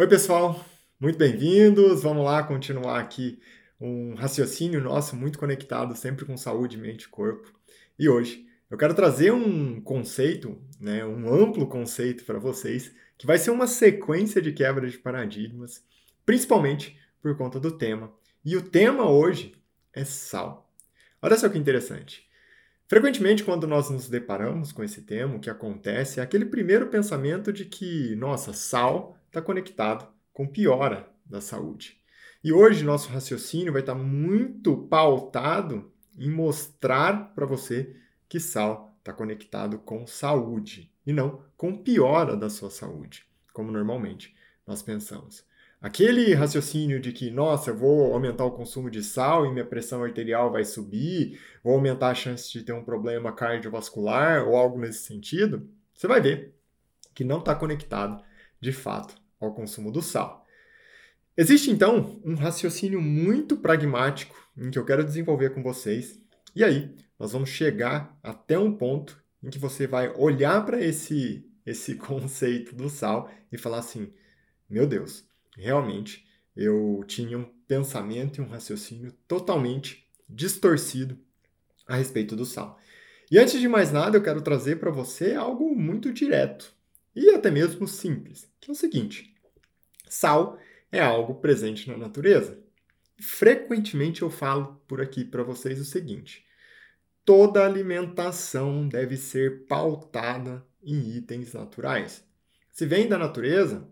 Oi, pessoal, muito bem-vindos. Vamos lá continuar aqui um raciocínio nosso muito conectado, sempre com saúde, mente e corpo. E hoje eu quero trazer um conceito, né, um amplo conceito para vocês, que vai ser uma sequência de quebra de paradigmas, principalmente por conta do tema. E o tema hoje é sal. Olha só que interessante. Frequentemente, quando nós nos deparamos com esse tema, o que acontece é aquele primeiro pensamento de que, nossa, sal está conectado com piora da saúde. E hoje nosso raciocínio vai estar tá muito pautado em mostrar para você que sal está conectado com saúde e não com piora da sua saúde, como normalmente nós pensamos. Aquele raciocínio de que, nossa, eu vou aumentar o consumo de sal e minha pressão arterial vai subir, vou aumentar a chance de ter um problema cardiovascular ou algo nesse sentido, você vai ver que não está conectado de fato ao consumo do sal. Existe então um raciocínio muito pragmático em que eu quero desenvolver com vocês, e aí nós vamos chegar até um ponto em que você vai olhar para esse esse conceito do sal e falar assim: meu Deus, realmente eu tinha um pensamento e um raciocínio totalmente distorcido a respeito do sal. E antes de mais nada, eu quero trazer para você algo muito direto e até mesmo simples, que é o seguinte: sal é algo presente na natureza. Frequentemente eu falo por aqui para vocês o seguinte: toda alimentação deve ser pautada em itens naturais. Se vem da natureza,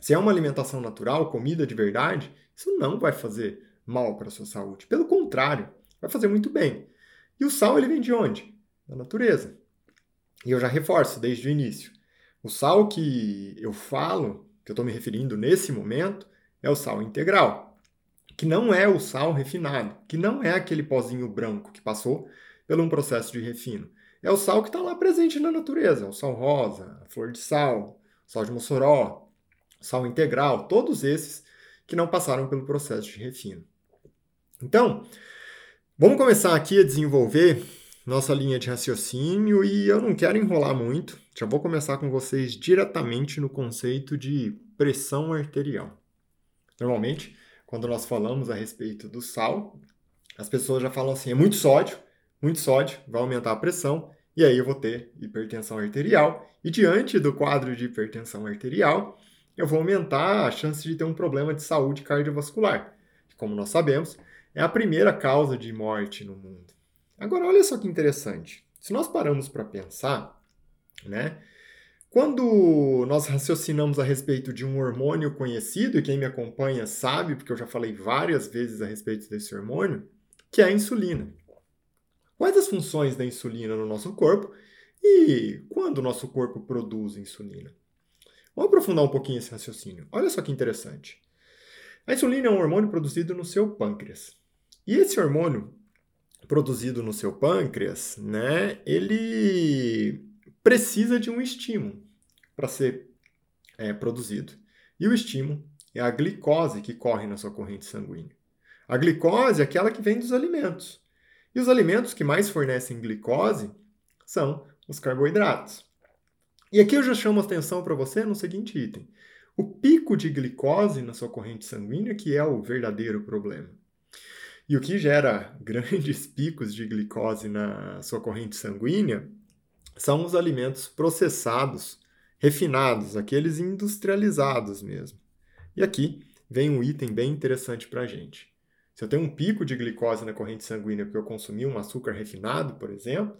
se é uma alimentação natural, comida de verdade, isso não vai fazer mal para a sua saúde. Pelo contrário, vai fazer muito bem. E o sal ele vem de onde? Da natureza. E eu já reforço desde o início. O sal que eu falo, que eu estou me referindo nesse momento, é o sal integral, que não é o sal refinado, que não é aquele pozinho branco que passou por um processo de refino. É o sal que está lá presente na natureza, o sal rosa, a flor de sal, o sal de Mossoró, sal integral, todos esses que não passaram pelo processo de refino. Então, vamos começar aqui a desenvolver nossa linha de raciocínio e eu não quero enrolar muito, já vou começar com vocês diretamente no conceito de pressão arterial. Normalmente, quando nós falamos a respeito do sal, as pessoas já falam assim: é muito sódio, muito sódio, vai aumentar a pressão, e aí eu vou ter hipertensão arterial. E diante do quadro de hipertensão arterial, eu vou aumentar a chance de ter um problema de saúde cardiovascular, que, como nós sabemos, é a primeira causa de morte no mundo. Agora, olha só que interessante. Se nós paramos para pensar, né? Quando nós raciocinamos a respeito de um hormônio conhecido, e quem me acompanha sabe, porque eu já falei várias vezes a respeito desse hormônio, que é a insulina. Quais as funções da insulina no nosso corpo e quando o nosso corpo produz insulina? Vamos aprofundar um pouquinho esse raciocínio. Olha só que interessante. A insulina é um hormônio produzido no seu pâncreas. E esse hormônio produzido no seu pâncreas, né, ele precisa de um estímulo para ser é, produzido. E o estímulo é a glicose que corre na sua corrente sanguínea. A glicose é aquela que vem dos alimentos. E os alimentos que mais fornecem glicose são os carboidratos. E aqui eu já chamo atenção para você no seguinte item. O pico de glicose na sua corrente sanguínea que é o verdadeiro problema. E o que gera grandes picos de glicose na sua corrente sanguínea são os alimentos processados, refinados, aqueles industrializados mesmo. E aqui vem um item bem interessante para a gente. Se eu tenho um pico de glicose na corrente sanguínea porque eu consumi um açúcar refinado, por exemplo,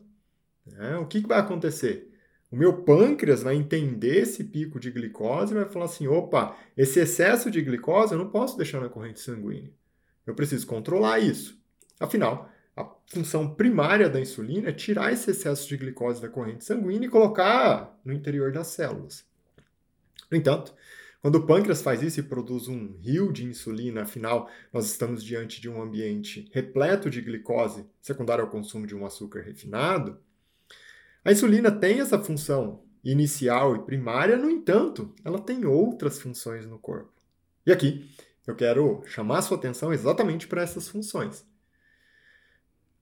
né, o que, que vai acontecer? O meu pâncreas vai entender esse pico de glicose e vai falar assim: opa, esse excesso de glicose eu não posso deixar na corrente sanguínea. Eu preciso controlar isso. Afinal, a função primária da insulina é tirar esse excesso de glicose da corrente sanguínea e colocar no interior das células. No entanto, quando o pâncreas faz isso e produz um rio de insulina, afinal, nós estamos diante de um ambiente repleto de glicose secundária ao consumo de um açúcar refinado, a insulina tem essa função inicial e primária, no entanto, ela tem outras funções no corpo. E aqui eu quero chamar sua atenção exatamente para essas funções.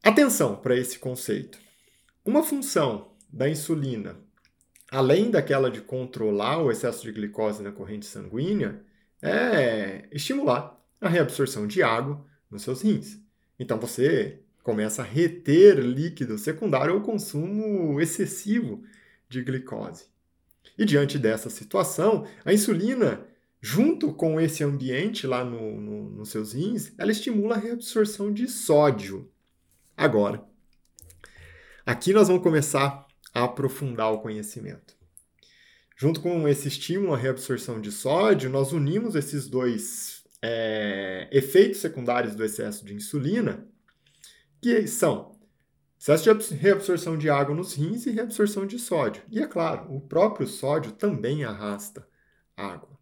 Atenção para esse conceito. Uma função da insulina, além daquela de controlar o excesso de glicose na corrente sanguínea, é estimular a reabsorção de água nos seus rins. Então você começa a reter líquido secundário ao consumo excessivo de glicose. E diante dessa situação, a insulina, junto com esse ambiente lá no, no, nos seus rins, ela estimula a reabsorção de sódio. Agora, aqui nós vamos começar a aprofundar o conhecimento. Junto com esse estímulo à reabsorção de sódio, nós unimos esses dois é, efeitos secundários do excesso de insulina, que são excesso de reabsorção de água nos rins e reabsorção de sódio. E é claro, o próprio sódio também arrasta água.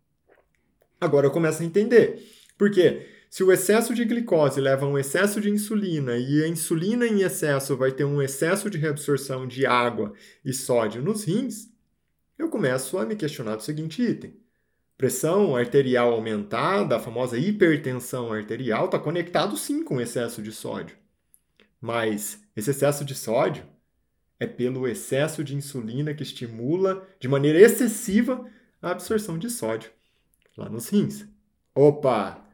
Agora eu começo a entender. Por quê? Se o excesso de glicose leva a um excesso de insulina e a insulina em excesso vai ter um excesso de reabsorção de água e sódio nos rins, eu começo a me questionar do seguinte item. Pressão arterial aumentada, a famosa hipertensão arterial, está conectado sim com excesso de sódio. Mas esse excesso de sódio é pelo excesso de insulina que estimula de maneira excessiva a absorção de sódio lá nos rins. Opa!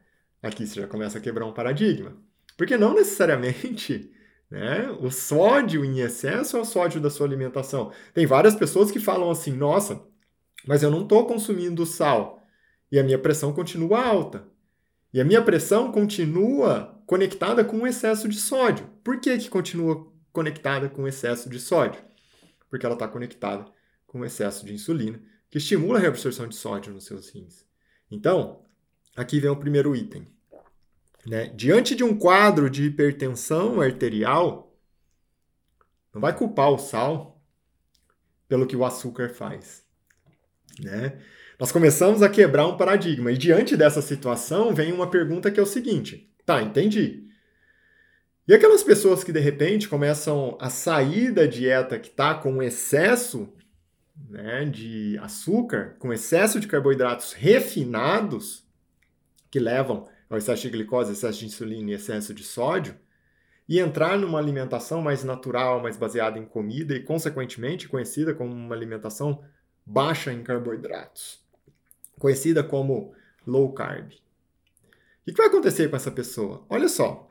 Aqui você já começa a quebrar um paradigma. Porque não necessariamente né? O sódio em excesso é o sódio da sua alimentação. Tem várias pessoas que falam assim: nossa, mas eu não estou consumindo sal e a minha pressão continua alta. E a minha pressão continua conectada com o excesso de sódio. Por que, que continua conectada com o excesso de sódio? Porque ela está conectada com o excesso de insulina, que estimula a reabsorção de sódio nos seus rins. Então, aqui vem o primeiro item. Né? Diante de um quadro de hipertensão arterial, não vai culpar o sal pelo que o açúcar faz. Né? Nós começamos a quebrar um paradigma. E diante dessa situação, vem uma pergunta que é o seguinte: tá, entendi. E aquelas pessoas que de repente começam a sair da dieta que está com excesso né, de açúcar, com excesso de carboidratos refinados, que levam ao excesso de glicose, excesso de insulina e excesso de sódio, e entrar numa alimentação mais natural, mais baseada em comida e, consequentemente, conhecida como uma alimentação baixa em carboidratos, conhecida como low carb. O que vai acontecer com essa pessoa? Olha só.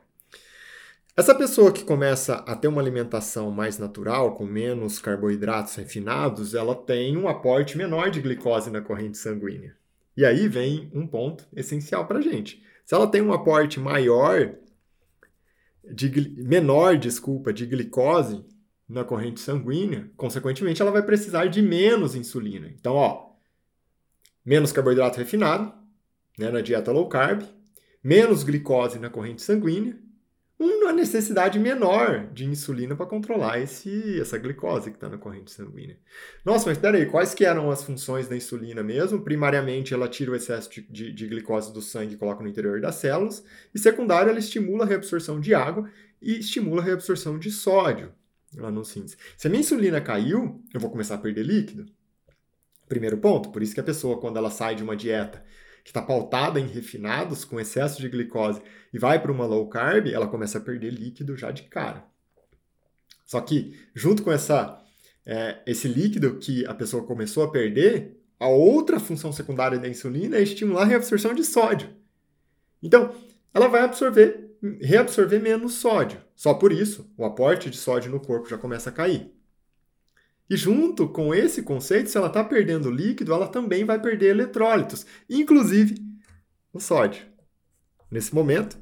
Essa pessoa que começa a ter uma alimentação mais natural, com menos carboidratos refinados, ela tem um aporte menor de glicose na corrente sanguínea. E aí vem um ponto essencial para a gente. Se ela tem um aporte maior, de, menor, desculpa, de glicose na corrente sanguínea, consequentemente ela vai precisar de menos insulina. Então, ó, menos carboidrato refinado, né, na dieta low carb, menos glicose na corrente sanguínea uma necessidade menor de insulina para controlar esse, essa glicose que está na corrente sanguínea. Nossa, mas espera aí, quais que eram as funções da insulina mesmo? Primariamente, ela tira o excesso de, de, de glicose do sangue e coloca no interior das células. E secundário, ela estimula a reabsorção de água e estimula a reabsorção de sódio lá nos rins. Se a minha insulina caiu, eu vou começar a perder líquido. Primeiro ponto, por isso que a pessoa, quando ela sai de uma dieta que está pautada em refinados, com excesso de glicose, e vai para uma low carb, ela começa a perder líquido já de cara. Só que, junto com essa, é, esse líquido que a pessoa começou a perder, a outra função secundária da insulina é estimular a reabsorção de sódio. Então, ela vai absorver, reabsorver menos sódio. Só por isso, o aporte de sódio no corpo já começa a cair. E junto com esse conceito, se ela está perdendo líquido, ela também vai perder eletrólitos, inclusive o sódio. Nesse momento,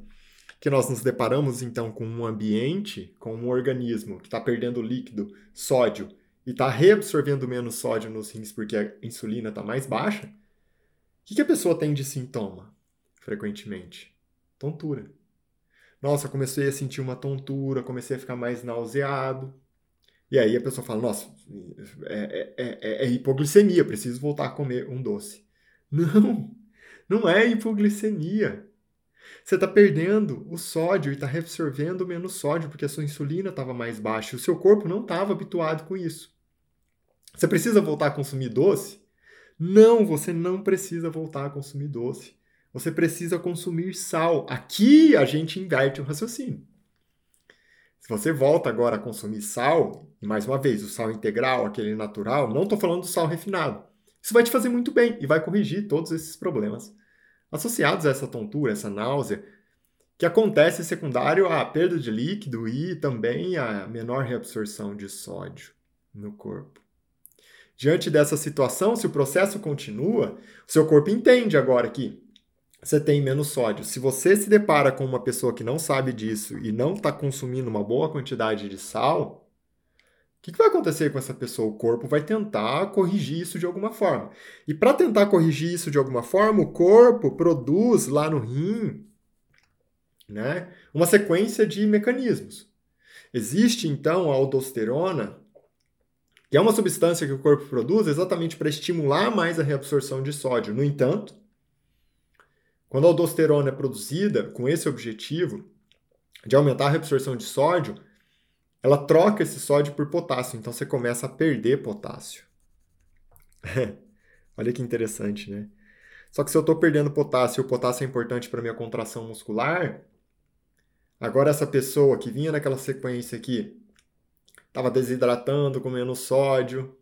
que nós nos deparamos então com um ambiente, com um organismo que está perdendo líquido, sódio, e está reabsorvendo menos sódio nos rins porque a insulina está mais baixa, o que, que a pessoa tem de sintoma frequentemente? Tontura. Nossa, comecei a sentir uma tontura, comecei a ficar mais nauseado, e aí a pessoa fala, nossa, é, é, é, é hipoglicemia, preciso voltar a comer um doce. Não, não é hipoglicemia. Você está perdendo o sódio e está reabsorvendo menos sódio porque a sua insulina estava mais baixa. O seu corpo não estava habituado com isso. Você precisa voltar a consumir doce? Não, você não precisa voltar a consumir doce. Você precisa consumir sal. Aqui a gente inverte o raciocínio. Se você volta agora a consumir sal, e mais uma vez, o sal integral, aquele natural, não estou falando do sal refinado. Isso vai te fazer muito bem e vai corrigir todos esses problemas associados a essa tontura, essa náusea, que acontece secundário à perda de líquido e também à menor reabsorção de sódio no corpo. Diante dessa situação, se o processo continua, o seu corpo entende agora que você tem menos sódio. Se você se depara com uma pessoa que não sabe disso e não está consumindo uma boa quantidade de sal, o que, que, vai acontecer com essa pessoa? O corpo vai tentar corrigir isso de alguma forma. E para tentar corrigir isso de alguma forma, o corpo produz lá no rim né, uma sequência de mecanismos. Existe então a aldosterona, que é uma substância que o corpo produz exatamente para estimular mais a reabsorção de sódio. No entanto, quando a aldosterona é produzida com esse objetivo de aumentar a reabsorção de sódio, ela troca esse sódio por potássio, então você começa a perder potássio. Olha que interessante, né? Só que se eu estou perdendo potássio e o potássio é importante para minha contração muscular, agora essa pessoa que vinha naquela sequência aqui, estava desidratando, comendo sódio,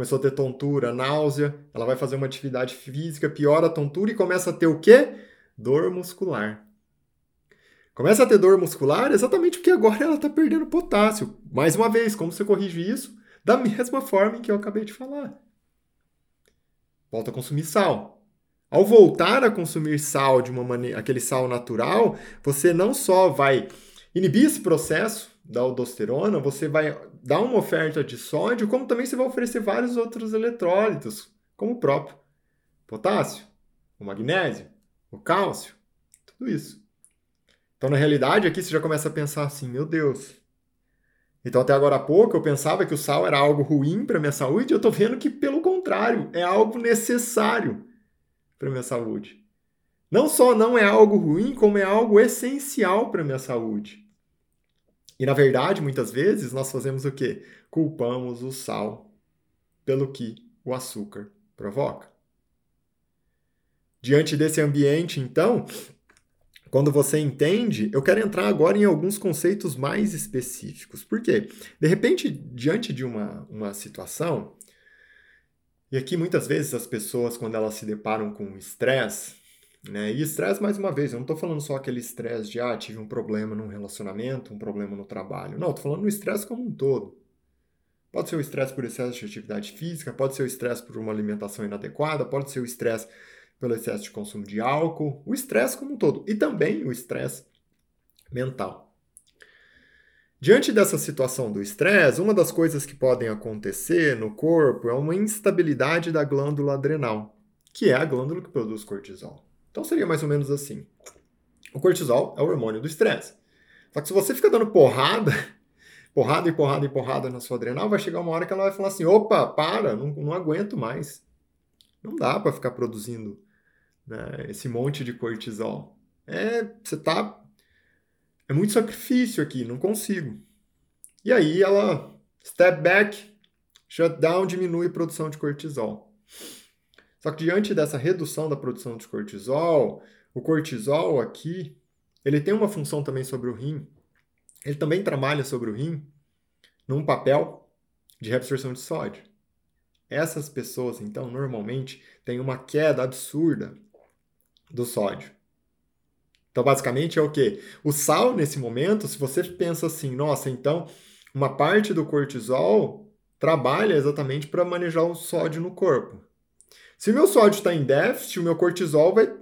começou a ter tontura, náusea, ela vai fazer uma atividade física, piora a tontura e começa a ter o quê? Dor muscular. Começa a ter dor muscular exatamente porque agora ela está perdendo potássio. Mais uma vez, como você corrige isso? Da mesma forma em que eu acabei de falar. Volta a consumir sal. Ao voltar a consumir sal de uma maneira, aquele sal natural, você não só vai inibir esse processo da aldosterona, você vai dar uma oferta de sódio, como também você vai oferecer vários outros eletrólitos, como o próprio potássio, o magnésio, o cálcio, tudo isso. Então, na realidade, aqui você já começa a pensar assim: meu Deus. Então, até agora há pouco, eu pensava que o sal era algo ruim para minha saúde, e eu estou vendo que, pelo contrário, é algo necessário para minha saúde. Não só não é algo ruim, como é algo essencial para minha saúde. E na verdade, muitas vezes nós fazemos o quê? Culpamos o sal pelo que o açúcar provoca. Diante desse ambiente, então, quando você entende, eu quero entrar agora em alguns conceitos mais específicos. Por quê? De repente, diante de uma, uma situação, e aqui muitas vezes as pessoas, quando elas se deparam com estresse, né? E estresse, mais uma vez, eu não estou falando só aquele estresse de, ah, tive um problema num relacionamento, um problema no trabalho. Não, estou falando no estresse como um todo. Pode ser o estresse por excesso de atividade física, pode ser o estresse por uma alimentação inadequada, pode ser o estresse pelo excesso de consumo de álcool, o estresse como um todo e também o estresse mental. Diante dessa situação do estresse, uma das coisas que podem acontecer no corpo é uma instabilidade da glândula adrenal, que é a glândula que produz cortisol. Então seria mais ou menos assim. O cortisol é o hormônio do estresse. Só que se você fica dando porrada, porrada e porrada e porrada na sua adrenal, vai chegar uma hora que ela vai falar assim: opa, para, não, não aguento mais. Não dá para ficar produzindo né, esse monte de cortisol. É, você tá. É muito sacrifício aqui, não consigo. E aí ela, step back, shutdown, diminui a produção de cortisol. Só que diante dessa redução da produção de cortisol, o cortisol aqui, ele tem uma função também sobre o rim. Ele também trabalha sobre o rim num papel de reabsorção de sódio. Essas pessoas, então, normalmente têm uma queda absurda do sódio. Então, basicamente é o que? O sal, nesse momento, se você pensa assim, nossa, então uma parte do cortisol trabalha exatamente para manejar o sódio no corpo. Se o meu sódio está em déficit, o meu cortisol vai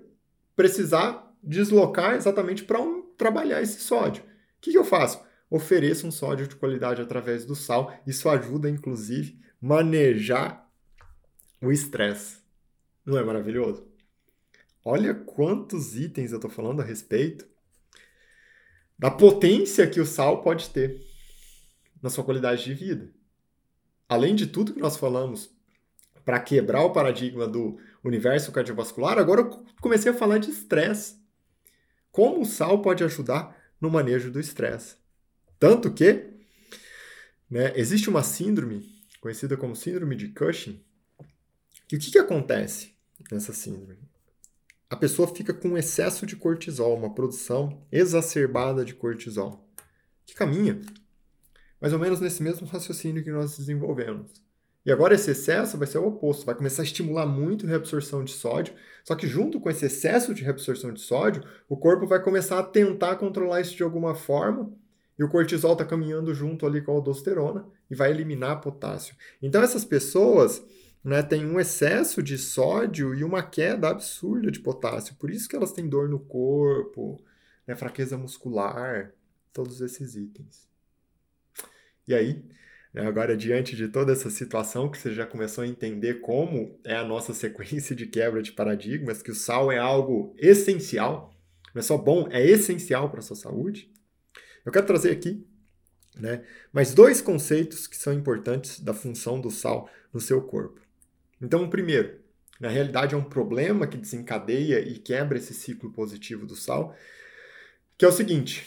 precisar deslocar exatamente para um, trabalhar esse sódio. O que, que eu faço? Ofereço um sódio de qualidade através do sal. Isso ajuda, inclusive, manejar o estresse. Não é maravilhoso? Olha quantos itens eu estou falando a respeito da potência que o sal pode ter na sua qualidade de vida. Além de tudo que nós falamos para quebrar o paradigma do universo cardiovascular, agora eu comecei a falar de estresse. Como o sal pode ajudar no manejo do estresse. Tanto que né, existe uma síndrome, conhecida como síndrome de Cushing, que o que, que acontece nessa síndrome? a pessoa fica com excesso de cortisol, uma produção exacerbada de cortisol, que caminha mais ou menos nesse mesmo raciocínio que nós desenvolvemos. E agora esse excesso vai ser o oposto, vai começar a estimular muito a reabsorção de sódio, só que junto com esse excesso de reabsorção de sódio, o corpo vai começar a tentar controlar isso de alguma forma, e o cortisol está caminhando junto ali com a aldosterona e vai eliminar potássio. Então essas pessoas né, têm um excesso de sódio e uma queda absurda de potássio, por isso que elas têm dor no corpo, né, fraqueza muscular, todos esses itens. E aí, agora diante de toda essa situação que você já começou a entender como é a nossa sequência de quebra de paradigmas, que o sal é algo essencial, não é só bom, é essencial para a sua saúde. Eu quero trazer aqui né, mais dois conceitos que são importantes da função do sal no seu corpo. Então, o primeiro, na realidade é um problema que desencadeia e quebra esse ciclo positivo do sal, que é o seguinte: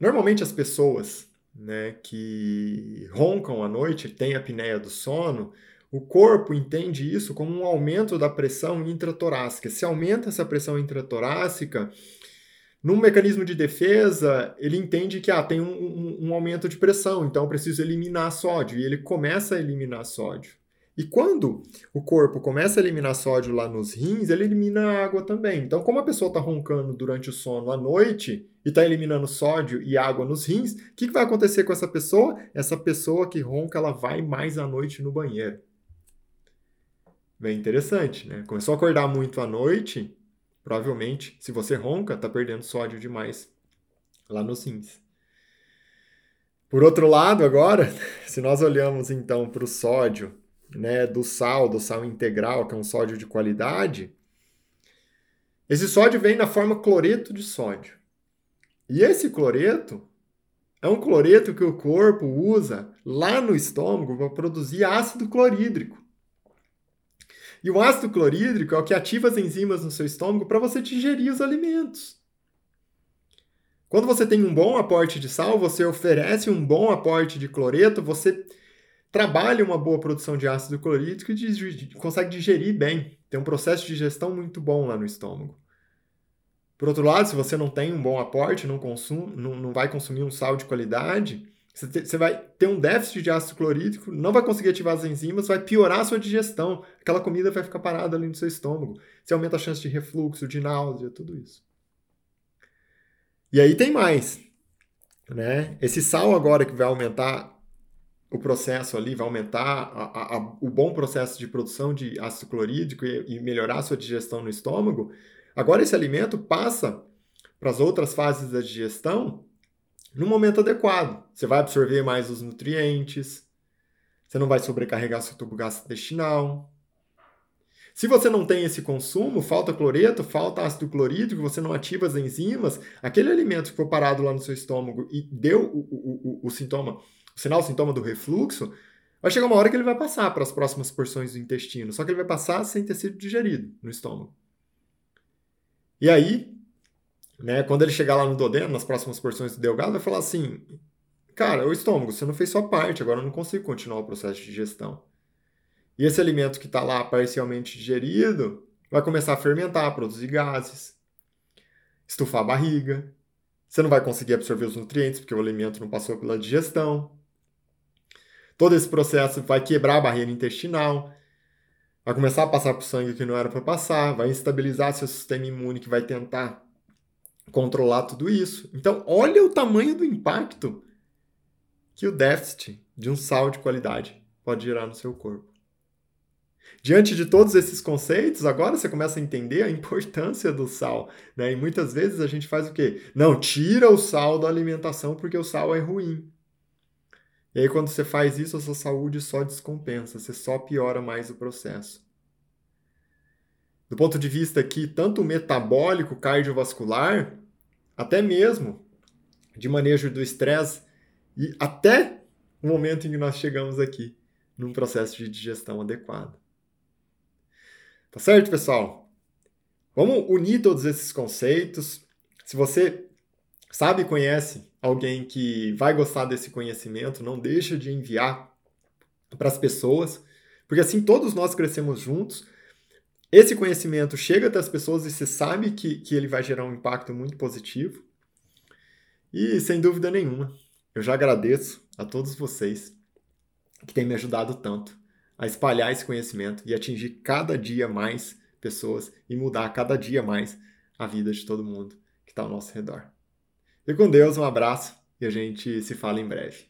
normalmente as pessoas né, que roncam à noite, têm apneia do sono, o corpo entende isso como um aumento da pressão intratorácica. Se aumenta essa pressão intratorácica, num mecanismo de defesa, ele entende que ah, tem um, um, um aumento de pressão, então eu preciso eliminar sódio, e ele começa a eliminar sódio. E quando o corpo começa a eliminar sódio lá nos rins, ele elimina água também. Então, como a pessoa está roncando durante o sono à noite e está eliminando sódio e água nos rins, o que, que vai acontecer com essa pessoa? Essa pessoa que ronca, ela vai mais à noite no banheiro. Bem interessante, né? Começou a acordar muito à noite, provavelmente, se você ronca, está perdendo sódio demais lá nos rins. Por outro lado, agora, se nós olhamos então para o sódio né, do sal, do sal integral, que é um sódio de qualidade, esse sódio vem na forma cloreto de sódio. E esse cloreto é um cloreto que o corpo usa lá no estômago para produzir ácido clorídrico. E o ácido clorídrico é o que ativa as enzimas no seu estômago para você digerir os alimentos. Quando você tem um bom aporte de sal, você oferece um bom aporte de cloreto, você trabalha uma boa produção de ácido clorídrico e consegue digerir bem. Tem um processo de digestão muito bom lá no estômago. Por outro lado, se você não tem um bom aporte, não, consum, não, não vai consumir um sal de qualidade, você, te, você vai ter um déficit de ácido clorídrico, não vai conseguir ativar as enzimas, vai piorar a sua digestão. Aquela comida vai ficar parada ali no seu estômago. Você aumenta a chance de refluxo, de náusea, tudo isso. E aí tem mais. Né? Esse sal agora que vai aumentar o processo ali, vai aumentar a, a, o bom processo de produção de ácido clorídrico e, e melhorar a sua digestão no estômago, agora esse alimento passa para as outras fases da digestão no momento adequado. Você vai absorver mais os nutrientes, você não vai sobrecarregar seu tubo gastrointestinal. Se você não tem esse consumo, falta cloreto, falta ácido clorídrico, você não ativa as enzimas, aquele alimento que foi parado lá no seu estômago e deu o, o, o, o sintoma o sinal, o sintoma do refluxo, vai chegar uma hora que ele vai passar para as próximas porções do intestino, só que ele vai passar sem ter sido digerido no estômago. E aí, né, quando ele chegar lá no duodeno, nas próximas porções do delgado, vai falar assim: cara, o estômago, você não fez sua parte, agora eu não consigo continuar o processo de digestão. E esse alimento que está lá parcialmente digerido vai começar a fermentar, produzir gases, estufar a barriga. Você não vai conseguir absorver os nutrientes porque o alimento não passou pela digestão. Todo esse processo vai quebrar a barreira intestinal, vai começar a passar para o sangue que não era para passar, vai instabilizar seu sistema imune que vai tentar controlar tudo isso. Então, olha o tamanho do impacto que o déficit de um sal de qualidade pode gerar no seu corpo. Diante de todos esses conceitos, agora você começa a entender a importância do sal. Né? E muitas vezes a gente faz o quê? Não, tira o sal da alimentação porque o sal é ruim. E aí, quando você faz isso, a sua saúde só descompensa, você só piora mais o processo. Do ponto de vista aqui, tanto metabólico, cardiovascular, até mesmo de manejo do estresse, e até o momento em que nós chegamos aqui, num processo de digestão adequado. Tá certo, pessoal? Vamos unir todos esses conceitos. Se você sabe e conhece alguém que vai gostar desse conhecimento, não deixa de enviar para as pessoas, porque assim todos nós crescemos juntos. Esse conhecimento chega até as pessoas e se sabe que, que ele vai gerar um impacto muito positivo. E sem dúvida nenhuma, eu já agradeço a todos vocês que têm me ajudado tanto a espalhar esse conhecimento e atingir cada dia mais pessoas e mudar cada dia mais a vida de todo mundo que está ao nosso redor. E com Deus, um abraço e a gente se fala em breve.